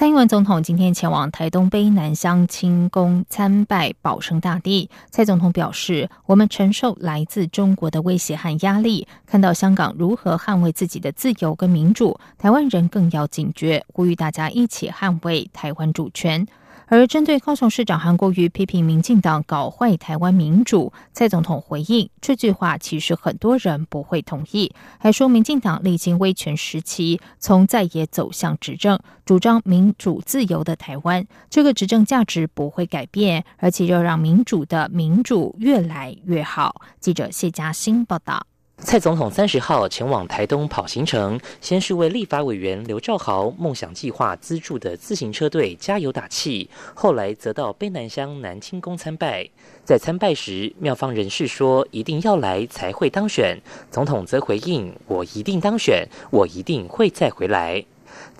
蔡英文总统今天前往台东卑南乡清宫参拜保生大帝。蔡总统表示：“我们承受来自中国的威胁和压力，看到香港如何捍卫自己的自由跟民主，台湾人更要警觉，呼吁大家一起捍卫台湾主权。”而针对高雄市长韩国瑜批评民进党搞坏台湾民主，蔡总统回应这句话其实很多人不会同意，还说民进党历经威权时期，从在野走向执政，主张民主自由的台湾，这个执政价值不会改变，而且要让民主的民主越来越好。记者谢嘉欣报道。蔡总统三十号前往台东跑行程，先是为立法委员刘兆豪梦想计划资助的自行车队加油打气，后来则到卑南乡南清宫参拜。在参拜时，庙方人士说一定要来才会当选，总统则回应：我一定当选，我一定会再回来。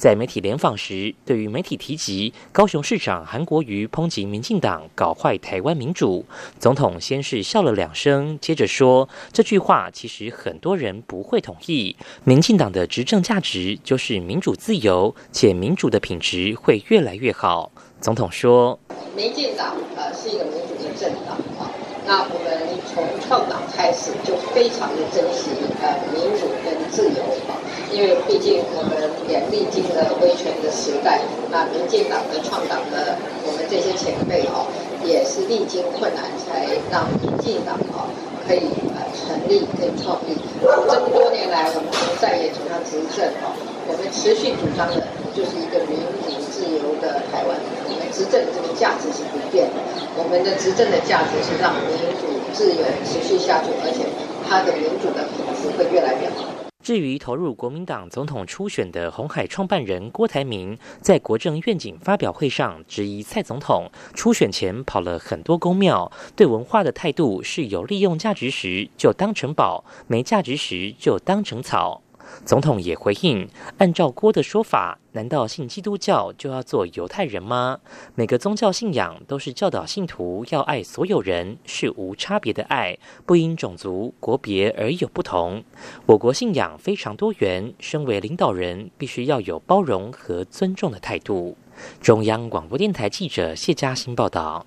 在媒体联访时，对于媒体提及高雄市长韩国瑜抨击民进党搞坏台湾民主，总统先是笑了两声，接着说：“这句话其实很多人不会同意。民进党的执政价值就是民主自由，且民主的品质会越来越好。”总统说：“民进党呃是一个民主的政党啊，那我们从创党开始就非常的珍惜呃民主跟自由。”因为毕竟我们也历经了威权的时代，那民进党的创党的我们这些前辈哦，也是历经困难才让民进党哦可以呃成立跟创立。这么多年来，我们从在野走向执政哦，我们持续主张的就是一个民主自由的台湾。我们执政这个价值是不变的，我们的执政的价值是让民主自由持续下去，而且它的民主的品质会越来越好。至于投入国民党总统初选的红海创办人郭台铭，在国政愿景发表会上质疑蔡总统初选前跑了很多公庙，对文化的态度是有利用价值时就当成宝，没价值时就当成草。总统也回应：“按照郭的说法，难道信基督教就要做犹太人吗？每个宗教信仰都是教导信徒要爱所有人，是无差别的爱，不因种族、国别而有不同。我国信仰非常多元，身为领导人，必须要有包容和尊重的态度。”中央广播电台记者谢嘉欣报道。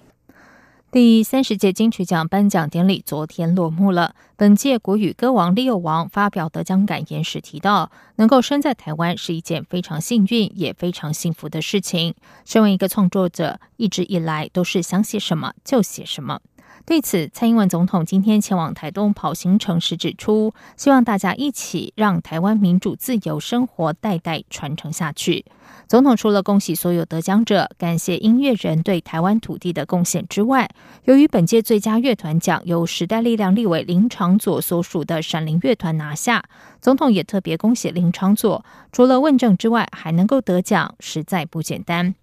第三十届金曲奖颁奖典礼昨天落幕了。本届国语歌王利友王发表得奖感言时提到，能够生在台湾是一件非常幸运也非常幸福的事情。身为一个创作者，一直以来都是想写什么就写什么。对此，蔡英文总统今天前往台东跑行程时指出，希望大家一起让台湾民主自由生活代代传承下去。总统除了恭喜所有得奖者、感谢音乐人对台湾土地的贡献之外，由于本届最佳乐团奖由时代力量立委林长佐所属的闪灵乐团拿下，总统也特别恭喜林长佐，除了问政之外，还能够得奖，实在不简单。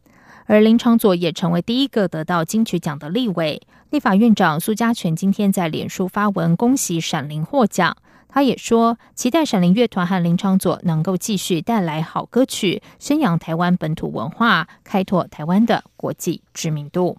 而林昌佐也成为第一个得到金曲奖的立委。立法院长苏家全今天在脸书发文恭喜闪灵获奖，他也说期待闪灵乐团和林昌佐能够继续带来好歌曲，宣扬台湾本土文化，开拓台湾的国际知名度。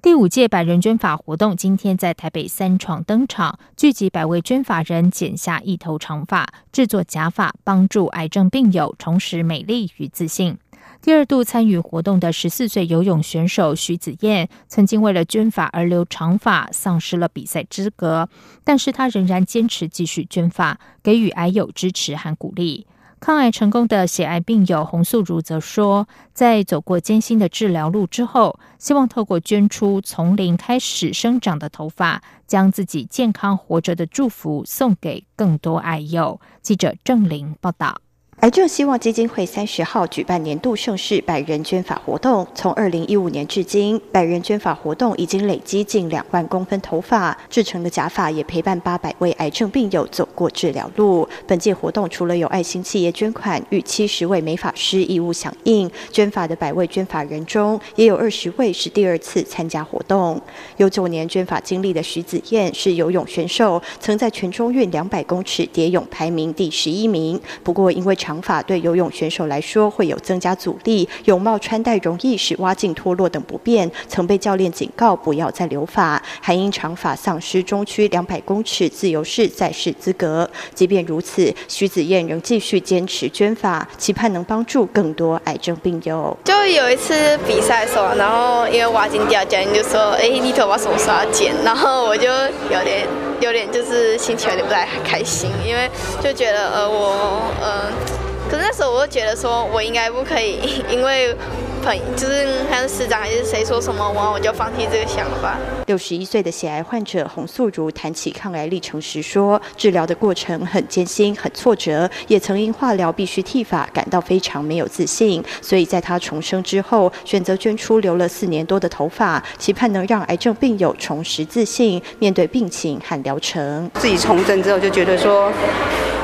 第五届百人捐法活动今天在台北三创登场，聚集百位捐法人剪下一头长发，制作假发，帮助癌症病友重拾美丽与自信。第二度参与活动的十四岁游泳选手徐子燕，曾经为了捐发而留长发，丧失了比赛资格，但是他仍然坚持继续捐发，给予癌友支持和鼓励。抗癌成功的血癌病友洪素如则说，在走过艰辛的治疗路之后，希望透过捐出从零开始生长的头发，将自己健康活着的祝福送给更多爱友。记者郑玲报道。癌症希望基金会三十号举办年度盛事百人捐发活动，从二零一五年至今，百人捐发活动已经累积近两万公分头发，制成的假发也陪伴八百位癌症病友走过治疗路。本届活动除了有爱心企业捐款与七十位美发师义务响应，捐发的百位捐发人中，也有二十位是第二次参加活动。有九年捐发经历的徐子燕是游泳选手，曾在全中运两百公尺蝶泳排名第十一名，不过因为长发对游泳选手来说会有增加阻力，泳帽穿戴容易使蛙镜脱落等不便，曾被教练警告不要再留发，还因长发丧失中区两百公尺自由式赛事资格。即便如此，徐子燕仍继续坚持捐发，期盼能帮助更多癌症病友。就有一次比赛的时候，然后因为蛙镜掉，教练就说：“哎，你头发什么时候要剪？”然后我就有点有点就是心情有点不太开心，因为就觉得呃我呃。可是那时候我就觉得说，我应该不可以，因为朋就是像师长还是谁说什么，我我就放弃这个想法。六十一岁的血癌患者洪素如谈起抗癌历程时说，治疗的过程很艰辛、很挫折，也曾因化疗必须剃发感到非常没有自信。所以在他重生之后，选择捐出留了四年多的头发，期盼能让癌症病友重拾自信，面对病情和疗程。自己重生之后，就觉得说。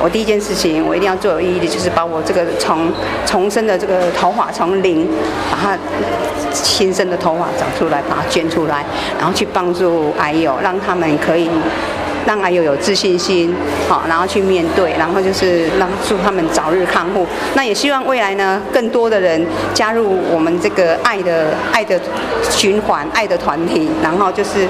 我第一件事情，我一定要做有意义的，就是把我这个从重生的这个头发从零，把它新生的头发长出来，把它捐出来，然后去帮助癌友，让他们可以让癌友有自信心，好，然后去面对，然后就是让祝他们早日康复。那也希望未来呢，更多的人加入我们这个爱的爱的循环、爱的团体，然后就是。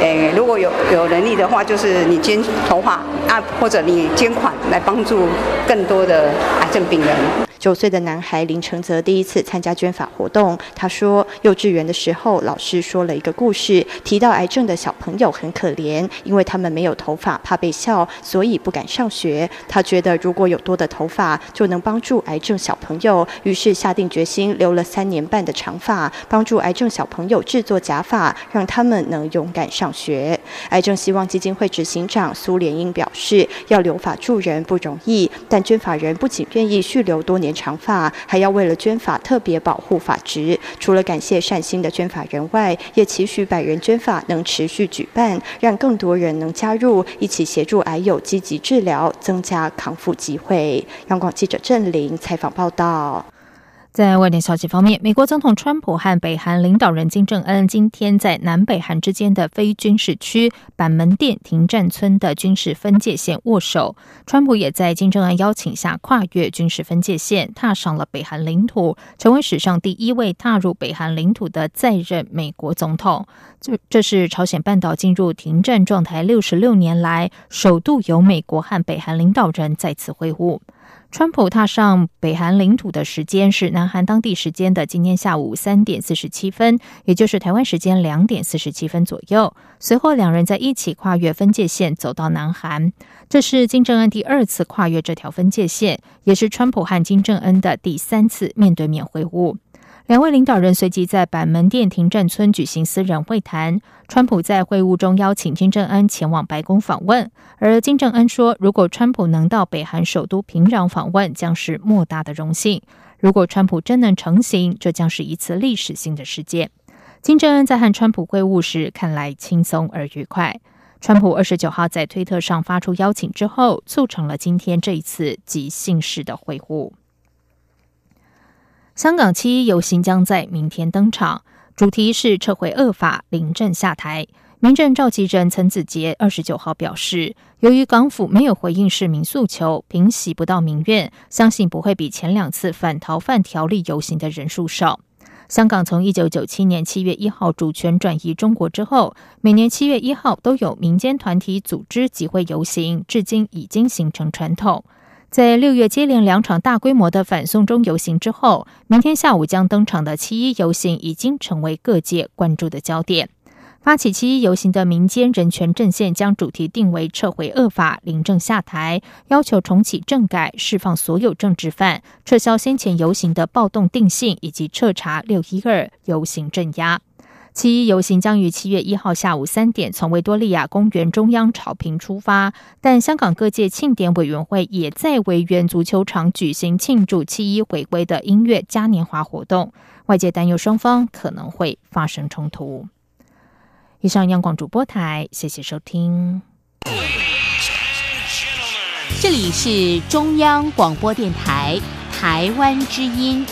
诶，如果有有能力的话，就是你捐头发啊，或者你捐款来帮助更多的癌症病人。九岁的男孩林承泽第一次参加捐发活动。他说，幼稚园的时候，老师说了一个故事，提到癌症的小朋友很可怜，因为他们没有头发，怕被笑，所以不敢上学。他觉得如果有多的头发，就能帮助癌症小朋友，于是下定决心留了三年半的长发，帮助癌症小朋友制作假发，让他们能勇敢上学。癌症希望基金会执行长苏连英表示，要留发助人不容易，但捐发人不仅愿意续留多年。长发还要为了捐法特别保护法值，除了感谢善心的捐法人外，也期许百人捐法能持续举办，让更多人能加入，一起协助癌友积极治疗，增加康复机会。央广记者郑玲采访报道。在外电消息方面，美国总统川普和北韩领导人金正恩今天在南北韩之间的非军事区板门店停战村的军事分界线握手。川普也在金正恩邀请下跨越军事分界线，踏上了北韩领土，成为史上第一位踏入北韩领土的在任美国总统。这这是朝鲜半岛进入停战状态六十六年来，首度由美国和北韩领导人再次会晤。川普踏上北韩领土的时间是南韩当地时间的今天下午三点四十七分，也就是台湾时间两点四十七分左右。随后，两人在一起跨越分界线，走到南韩。这是金正恩第二次跨越这条分界线，也是川普和金正恩的第三次面对面会晤。两位领导人随即在板门店停战村举行私人会谈。川普在会晤中邀请金正恩前往白宫访问，而金正恩说，如果川普能到北韩首都平壤访问，将是莫大的荣幸。如果川普真能成行，这将是一次历史性的事件。金正恩在和川普会晤时，看来轻松而愉快。川普二十九号在推特上发出邀请之后，促成了今天这一次即兴式的会晤。香港七游行将在明天登场，主题是撤回恶法，临阵下台。民政召集人陈子杰二十九号表示，由于港府没有回应市民诉求，平息不到民怨，相信不会比前两次反逃犯条例游行的人数少。香港从一九九七年七月一号主权转移中国之后，每年七月一号都有民间团体组织集会游行，至今已经形成传统。在六月接连两场大规模的反送中游行之后，明天下午将登场的七一游行已经成为各界关注的焦点。发起七一游行的民间人权阵线将主题定为“撤回恶法，临政下台”，要求重启政改、释放所有政治犯、撤销先前游行的暴动定性，以及彻查六一二游行镇压。七一游行将于七月一号下午三点从维多利亚公园中央草坪出发，但香港各界庆典委员会也在维园足球场举行庆祝七一回归的音乐嘉年华活动，外界担忧双方可能会发生冲突。以上央广主播台，谢谢收听。这里是中央广播电台台湾之音。